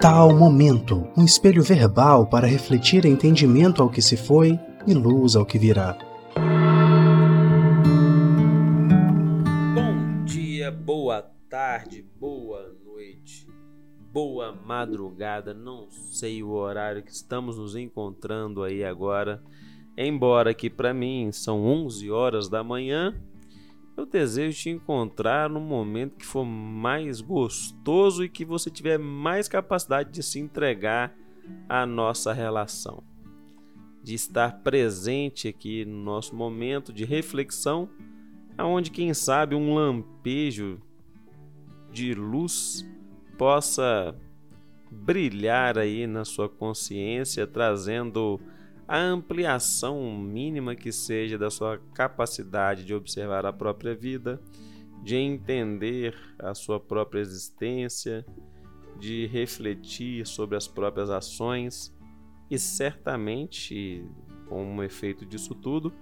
Tal momento, um espelho verbal para refletir entendimento ao que se foi e luz ao que virá. Bom dia, boa tarde, boa noite, boa madrugada. Não sei o horário que estamos nos encontrando aí agora. Embora que para mim são 11 horas da manhã, eu desejo te encontrar no momento que for mais gostoso e que você tiver mais capacidade de se entregar à nossa relação. De estar presente aqui no nosso momento de reflexão, aonde quem sabe um lampejo de luz possa brilhar aí na sua consciência, trazendo a ampliação mínima que seja da sua capacidade de observar a própria vida, de entender a sua própria existência, de refletir sobre as próprias ações e certamente, como efeito disso tudo,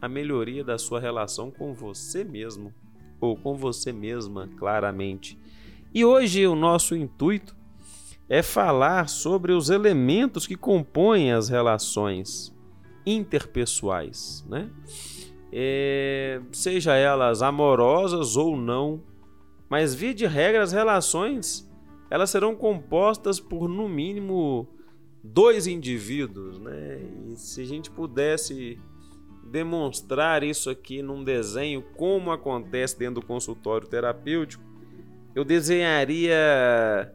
a melhoria da sua relação com você mesmo ou com você mesma, claramente. E hoje o nosso intuito é falar sobre os elementos que compõem as relações interpessoais, né? É, seja elas amorosas ou não, mas via de regra as relações elas serão compostas por no mínimo dois indivíduos, né? E se a gente pudesse demonstrar isso aqui num desenho como acontece dentro do consultório terapêutico, eu desenharia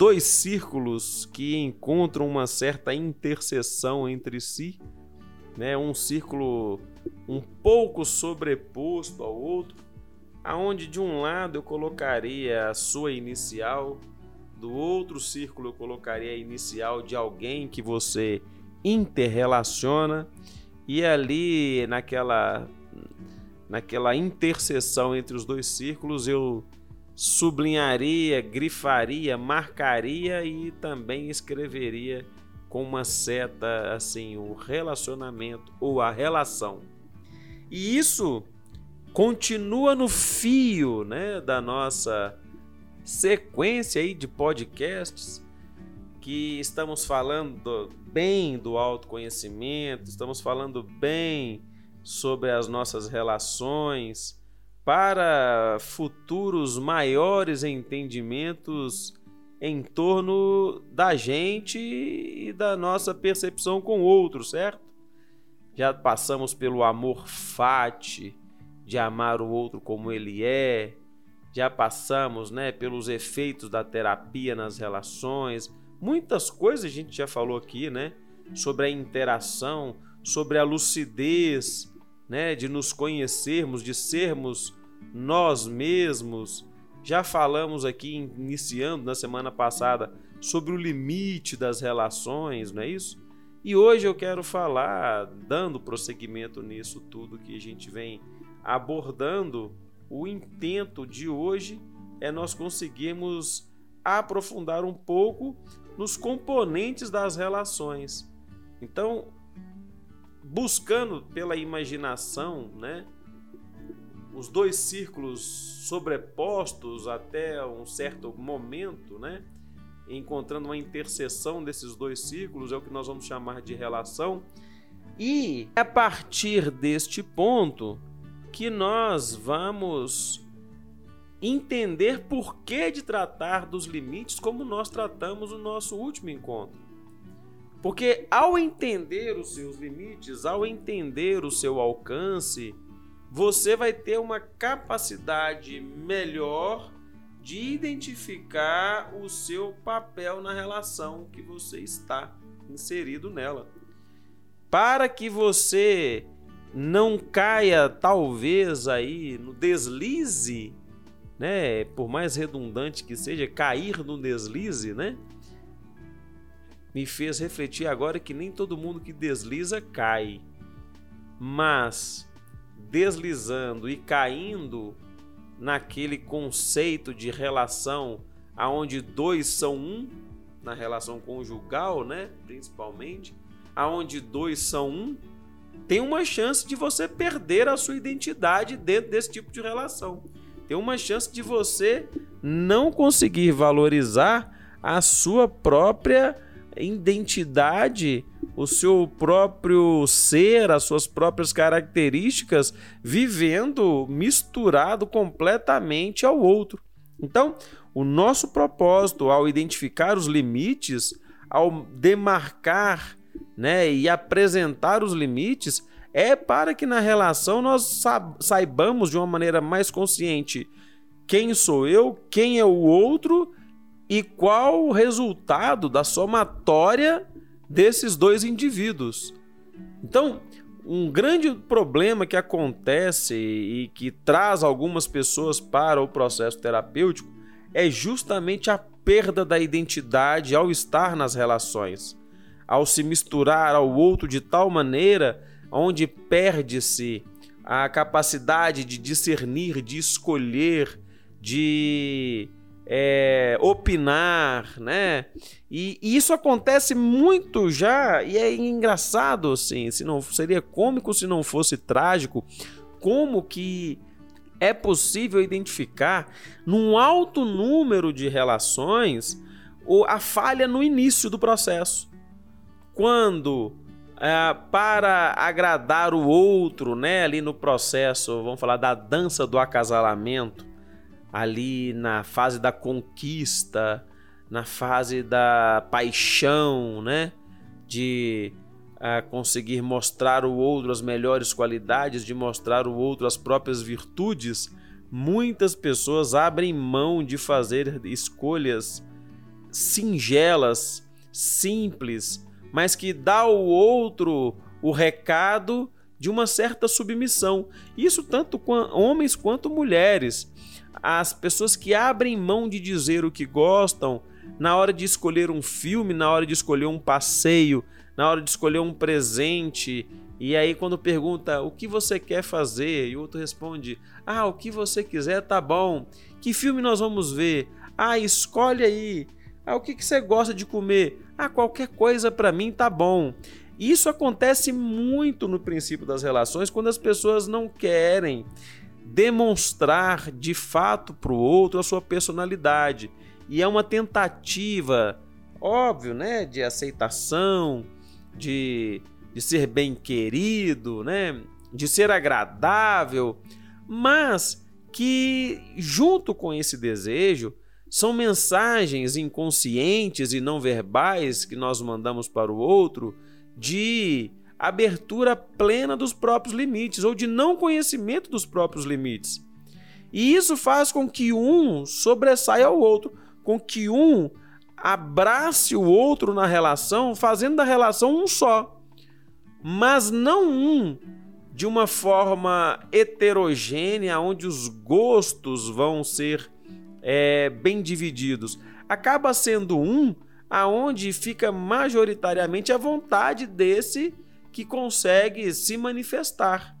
dois círculos que encontram uma certa interseção entre si, né? Um círculo um pouco sobreposto ao outro, aonde de um lado eu colocaria a sua inicial, do outro círculo eu colocaria a inicial de alguém que você interrelaciona e ali naquela naquela interseção entre os dois círculos eu sublinharia, grifaria, marcaria e também escreveria com uma seta assim o relacionamento ou a relação. E isso continua no fio, né, da nossa sequência aí de podcasts que estamos falando bem do autoconhecimento, estamos falando bem sobre as nossas relações, para futuros maiores entendimentos em torno da gente e da nossa percepção com o outro, certo? Já passamos pelo amor fati, de amar o outro como ele é, já passamos, né, pelos efeitos da terapia nas relações. Muitas coisas a gente já falou aqui, né, sobre a interação, sobre a lucidez, né, de nos conhecermos, de sermos nós mesmos. Já falamos aqui, iniciando na semana passada, sobre o limite das relações, não é isso? E hoje eu quero falar, dando prosseguimento nisso tudo que a gente vem abordando, o intento de hoje é nós conseguirmos aprofundar um pouco nos componentes das relações. Então, buscando pela imaginação, né, os dois círculos sobrepostos até um certo momento, né? Encontrando uma interseção desses dois círculos, é o que nós vamos chamar de relação. E é a partir deste ponto que nós vamos entender por que de tratar dos limites como nós tratamos no nosso último encontro. Porque ao entender os seus limites, ao entender o seu alcance, você vai ter uma capacidade melhor de identificar o seu papel na relação que você está inserido nela. Para que você não caia talvez aí no deslize, né? Por mais redundante que seja, cair no deslize, né? Me fez refletir agora que nem todo mundo que desliza cai. Mas deslizando e caindo naquele conceito de relação aonde dois são um, na relação conjugal, né, principalmente, aonde dois são um, tem uma chance de você perder a sua identidade dentro desse tipo de relação. Tem uma chance de você não conseguir valorizar a sua própria identidade, o seu próprio ser, as suas próprias características, vivendo misturado completamente ao outro. Então, o nosso propósito ao identificar os limites, ao demarcar né, e apresentar os limites, é para que na relação nós saibamos de uma maneira mais consciente quem sou eu, quem é o outro e qual o resultado da somatória desses dois indivíduos. Então, um grande problema que acontece e que traz algumas pessoas para o processo terapêutico é justamente a perda da identidade ao estar nas relações, ao se misturar ao outro de tal maneira onde perde-se a capacidade de discernir, de escolher, de é, opinar, né? E, e, isso acontece muito já, e é engraçado, assim, se não seria cômico se não fosse trágico, como que é possível identificar num alto número de relações a falha no início do processo. Quando é, para agradar o outro, né, ali no processo, vamos falar da dança do acasalamento, ali na fase da conquista, na fase da paixão, né? De uh, conseguir mostrar ao outro as melhores qualidades, de mostrar ao outro as próprias virtudes, muitas pessoas abrem mão de fazer escolhas singelas, simples, mas que dá ao outro o recado de uma certa submissão. Isso tanto homens quanto mulheres as pessoas que abrem mão de dizer o que gostam na hora de escolher um filme, na hora de escolher um passeio, na hora de escolher um presente. E aí, quando pergunta o que você quer fazer, e o outro responde: Ah, o que você quiser tá bom. Que filme nós vamos ver? Ah, escolhe aí. Ah, o que, que você gosta de comer? Ah, qualquer coisa para mim tá bom. Isso acontece muito no princípio das relações quando as pessoas não querem demonstrar de fato para o outro a sua personalidade. E é uma tentativa, óbvio, né, de aceitação, de, de ser bem querido, né, de ser agradável, mas que junto com esse desejo são mensagens inconscientes e não verbais que nós mandamos para o outro de abertura plena dos próprios limites ou de não conhecimento dos próprios limites. E isso faz com que um sobressaia ao outro, com que um abrace o outro na relação, fazendo da relação um só. Mas não um de uma forma heterogênea, onde os gostos vão ser é, bem divididos. Acaba sendo um aonde fica majoritariamente a vontade desse que consegue se manifestar,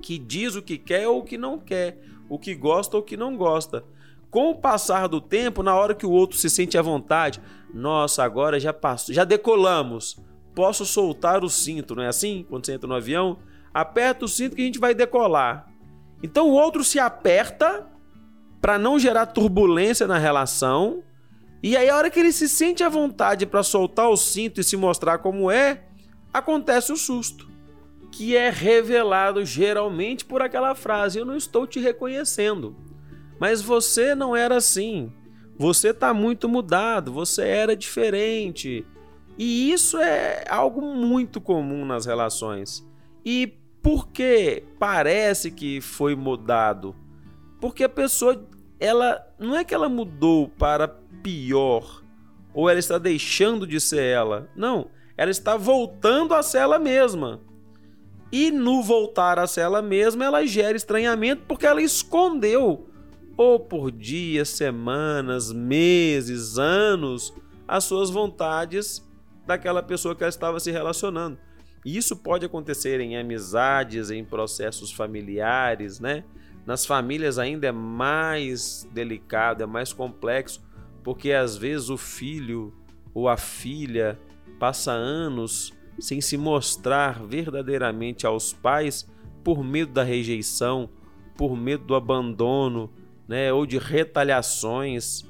que diz o que quer ou o que não quer, o que gosta ou o que não gosta. Com o passar do tempo, na hora que o outro se sente à vontade, nossa, agora já passou, já decolamos. Posso soltar o cinto, não é assim? Quando você entra no avião, aperta o cinto que a gente vai decolar. Então o outro se aperta para não gerar turbulência na relação. E aí a hora que ele se sente à vontade para soltar o cinto e se mostrar como é, acontece o susto, que é revelado geralmente por aquela frase: Eu não estou te reconhecendo. Mas você não era assim. Você está muito mudado, você era diferente. E isso é algo muito comum nas relações. E por que parece que foi mudado? Porque a pessoa, ela não é que ela mudou para pior ou ela está deixando de ser ela. Não, ela está voltando a ser ela mesma. E no voltar a ser ela mesma, ela gera estranhamento porque ela escondeu, ou por dias, semanas, meses, anos, as suas vontades daquela pessoa que ela estava se relacionando. E isso pode acontecer em amizades, em processos familiares, né? Nas famílias ainda é mais delicado, é mais complexo, porque às vezes o filho ou a filha passa anos sem se mostrar verdadeiramente aos pais por medo da rejeição, por medo do abandono, né, ou de retaliações.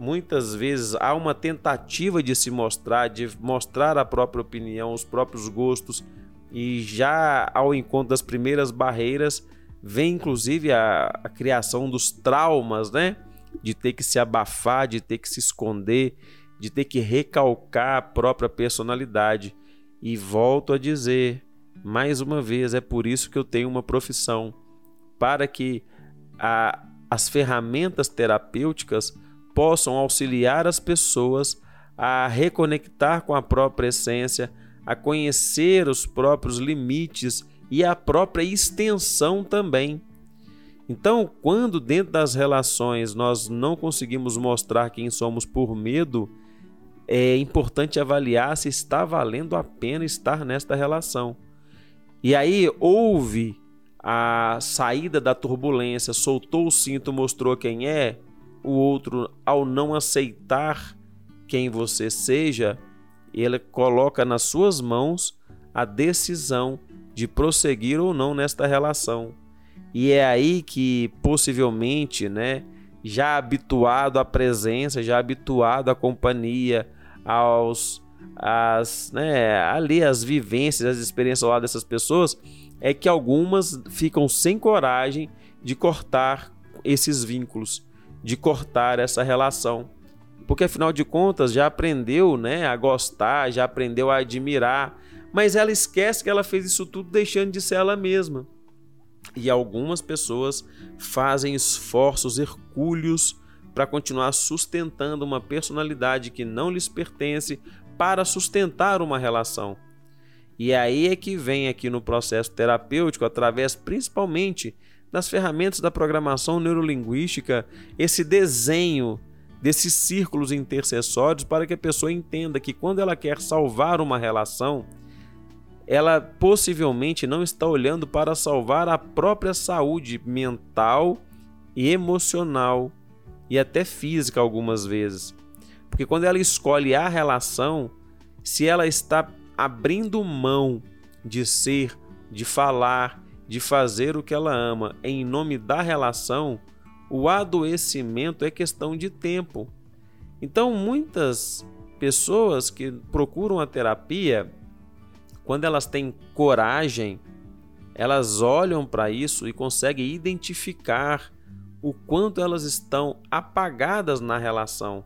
muitas vezes há uma tentativa de se mostrar, de mostrar a própria opinião, os próprios gostos, e já ao encontro das primeiras barreiras vem inclusive a, a criação dos traumas, né? De ter que se abafar, de ter que se esconder, de ter que recalcar a própria personalidade. E volto a dizer, mais uma vez, é por isso que eu tenho uma profissão para que a, as ferramentas terapêuticas possam auxiliar as pessoas a reconectar com a própria essência, a conhecer os próprios limites e a própria extensão também. Então, quando dentro das relações nós não conseguimos mostrar quem somos por medo, é importante avaliar se está valendo a pena estar nesta relação. E aí houve a saída da turbulência, soltou o cinto, mostrou quem é, o outro, ao não aceitar quem você seja, ele coloca nas suas mãos a decisão de prosseguir ou não nesta relação. E é aí que possivelmente, né, já habituado à presença, já habituado à companhia, aos as, né, ali as vivências, as experiências lá dessas pessoas, é que algumas ficam sem coragem de cortar esses vínculos, de cortar essa relação. Porque afinal de contas já aprendeu, né, a gostar, já aprendeu a admirar, mas ela esquece que ela fez isso tudo deixando de ser ela mesma. E algumas pessoas fazem esforços hercúleos para continuar sustentando uma personalidade que não lhes pertence para sustentar uma relação. E aí é que vem aqui no processo terapêutico, através principalmente das ferramentas da programação neurolinguística, esse desenho desses círculos intercessórios para que a pessoa entenda que quando ela quer salvar uma relação, ela possivelmente não está olhando para salvar a própria saúde mental e emocional e até física algumas vezes. Porque quando ela escolhe a relação, se ela está abrindo mão de ser, de falar, de fazer o que ela ama em nome da relação, o adoecimento é questão de tempo. Então, muitas pessoas que procuram a terapia, quando elas têm coragem, elas olham para isso e conseguem identificar o quanto elas estão apagadas na relação,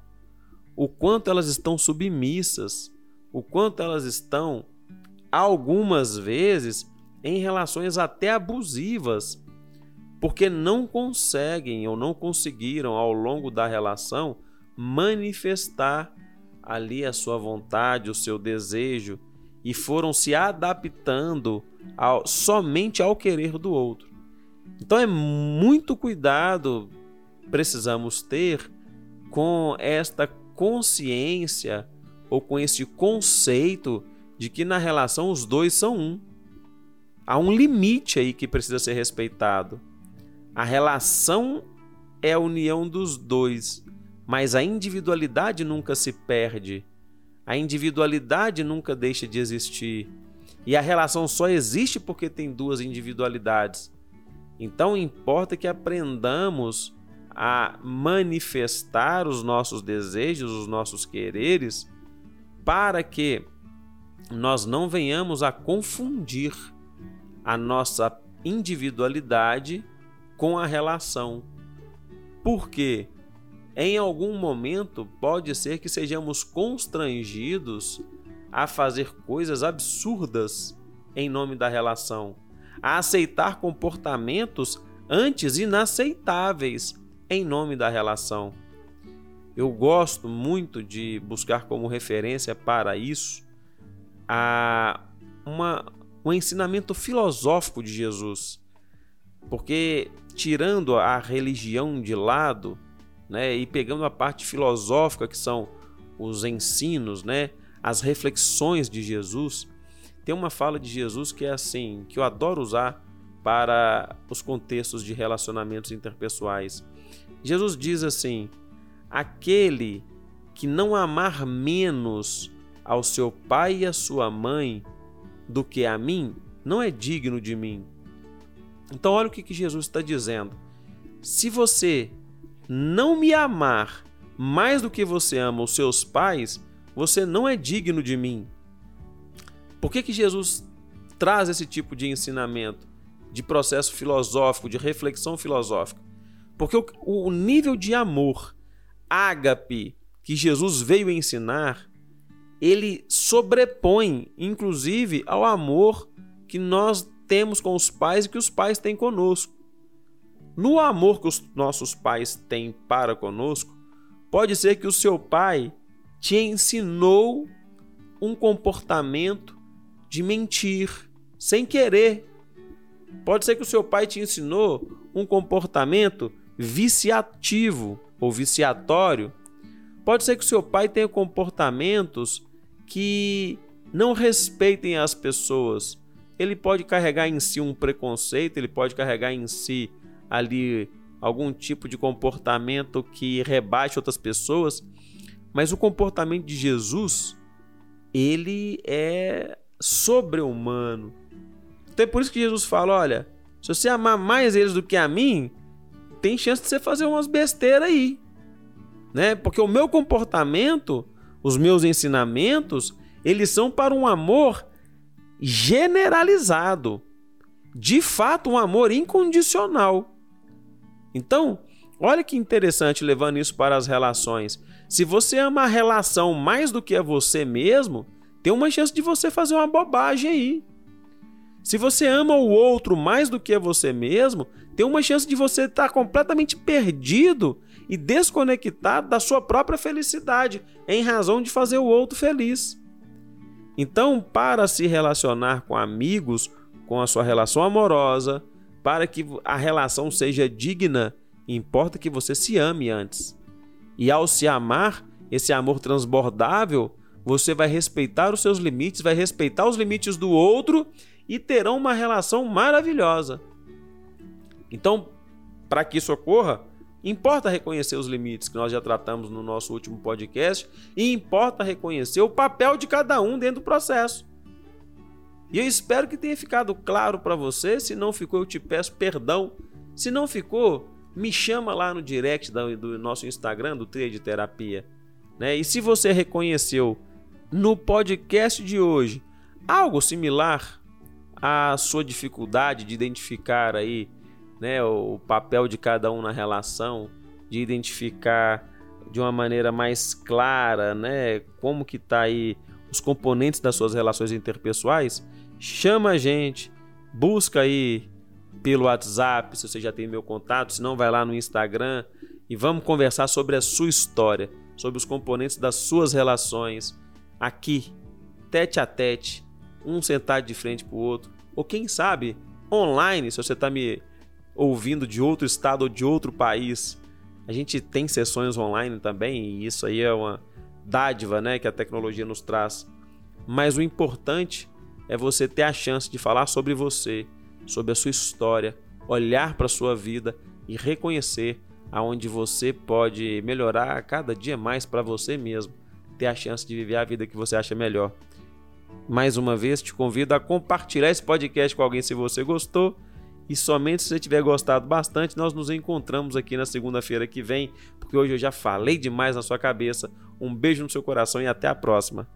o quanto elas estão submissas, o quanto elas estão, algumas vezes, em relações até abusivas, porque não conseguem ou não conseguiram ao longo da relação manifestar ali a sua vontade, o seu desejo e foram se adaptando ao, somente ao querer do outro. Então é muito cuidado precisamos ter com esta consciência ou com esse conceito de que na relação os dois são um. Há um limite aí que precisa ser respeitado. A relação é a união dos dois, mas a individualidade nunca se perde. A individualidade nunca deixa de existir. E a relação só existe porque tem duas individualidades. Então importa que aprendamos a manifestar os nossos desejos, os nossos quereres, para que nós não venhamos a confundir a nossa individualidade com a relação. Porque em algum momento pode ser que sejamos constrangidos a fazer coisas absurdas em nome da relação a aceitar comportamentos antes inaceitáveis em nome da relação. Eu gosto muito de buscar como referência para isso a uma, um ensinamento filosófico de Jesus. Porque tirando a religião de lado, né, e pegando a parte filosófica que são os ensinos, né, as reflexões de Jesus, tem uma fala de Jesus que é assim, que eu adoro usar para os contextos de relacionamentos interpessoais. Jesus diz assim: aquele que não amar menos ao seu pai e à sua mãe do que a mim, não é digno de mim. Então, olha o que Jesus está dizendo. Se você não me amar mais do que você ama os seus pais, você não é digno de mim. Por que, que Jesus traz esse tipo de ensinamento, de processo filosófico, de reflexão filosófica? Porque o, o nível de amor ágape que Jesus veio ensinar, ele sobrepõe, inclusive, ao amor que nós temos com os pais e que os pais têm conosco. No amor que os nossos pais têm para conosco, pode ser que o seu pai te ensinou um comportamento de mentir, sem querer. Pode ser que o seu pai te ensinou um comportamento viciativo ou viciatório. Pode ser que o seu pai tenha comportamentos que não respeitem as pessoas. Ele pode carregar em si um preconceito, ele pode carregar em si ali algum tipo de comportamento que rebaixe outras pessoas, mas o comportamento de Jesus, ele é sobre-humano. Então é por isso que Jesus fala: olha, se você amar mais eles do que a mim, tem chance de você fazer umas besteiras aí. Né? Porque o meu comportamento, os meus ensinamentos, eles são para um amor generalizado. De fato, um amor incondicional. Então, olha que interessante levando isso para as relações. Se você ama a relação mais do que a você mesmo, tem uma chance de você fazer uma bobagem aí. Se você ama o outro mais do que a você mesmo, tem uma chance de você estar completamente perdido e desconectado da sua própria felicidade em razão de fazer o outro feliz. Então, para se relacionar com amigos, com a sua relação amorosa, para que a relação seja digna, importa que você se ame antes. E ao se amar, esse amor transbordável, você vai respeitar os seus limites, vai respeitar os limites do outro e terão uma relação maravilhosa. Então, para que isso ocorra, importa reconhecer os limites que nós já tratamos no nosso último podcast e importa reconhecer o papel de cada um dentro do processo. E eu espero que tenha ficado claro para você. Se não ficou, eu te peço perdão. Se não ficou, me chama lá no direct do nosso Instagram, do Tria de Terapia. Né? E se você reconheceu no podcast de hoje algo similar à sua dificuldade de identificar aí né, o papel de cada um na relação, de identificar de uma maneira mais clara, né, como que tá aí os componentes das suas relações interpessoais, chama a gente, busca aí pelo WhatsApp, se você já tem meu contato, se não vai lá no Instagram e vamos conversar sobre a sua história, sobre os componentes das suas relações aqui, tete a tete, um sentado de frente para o outro, ou quem sabe online, se você está me ouvindo de outro estado ou de outro país. A gente tem sessões online também e isso aí é uma dádiva, né, que a tecnologia nos traz. Mas o importante é você ter a chance de falar sobre você, sobre a sua história, olhar para a sua vida e reconhecer aonde você pode melhorar cada dia mais para você mesmo, ter a chance de viver a vida que você acha melhor. Mais uma vez, te convido a compartilhar esse podcast com alguém se você gostou. E somente se você tiver gostado bastante, nós nos encontramos aqui na segunda-feira que vem, porque hoje eu já falei demais na sua cabeça. Um beijo no seu coração e até a próxima.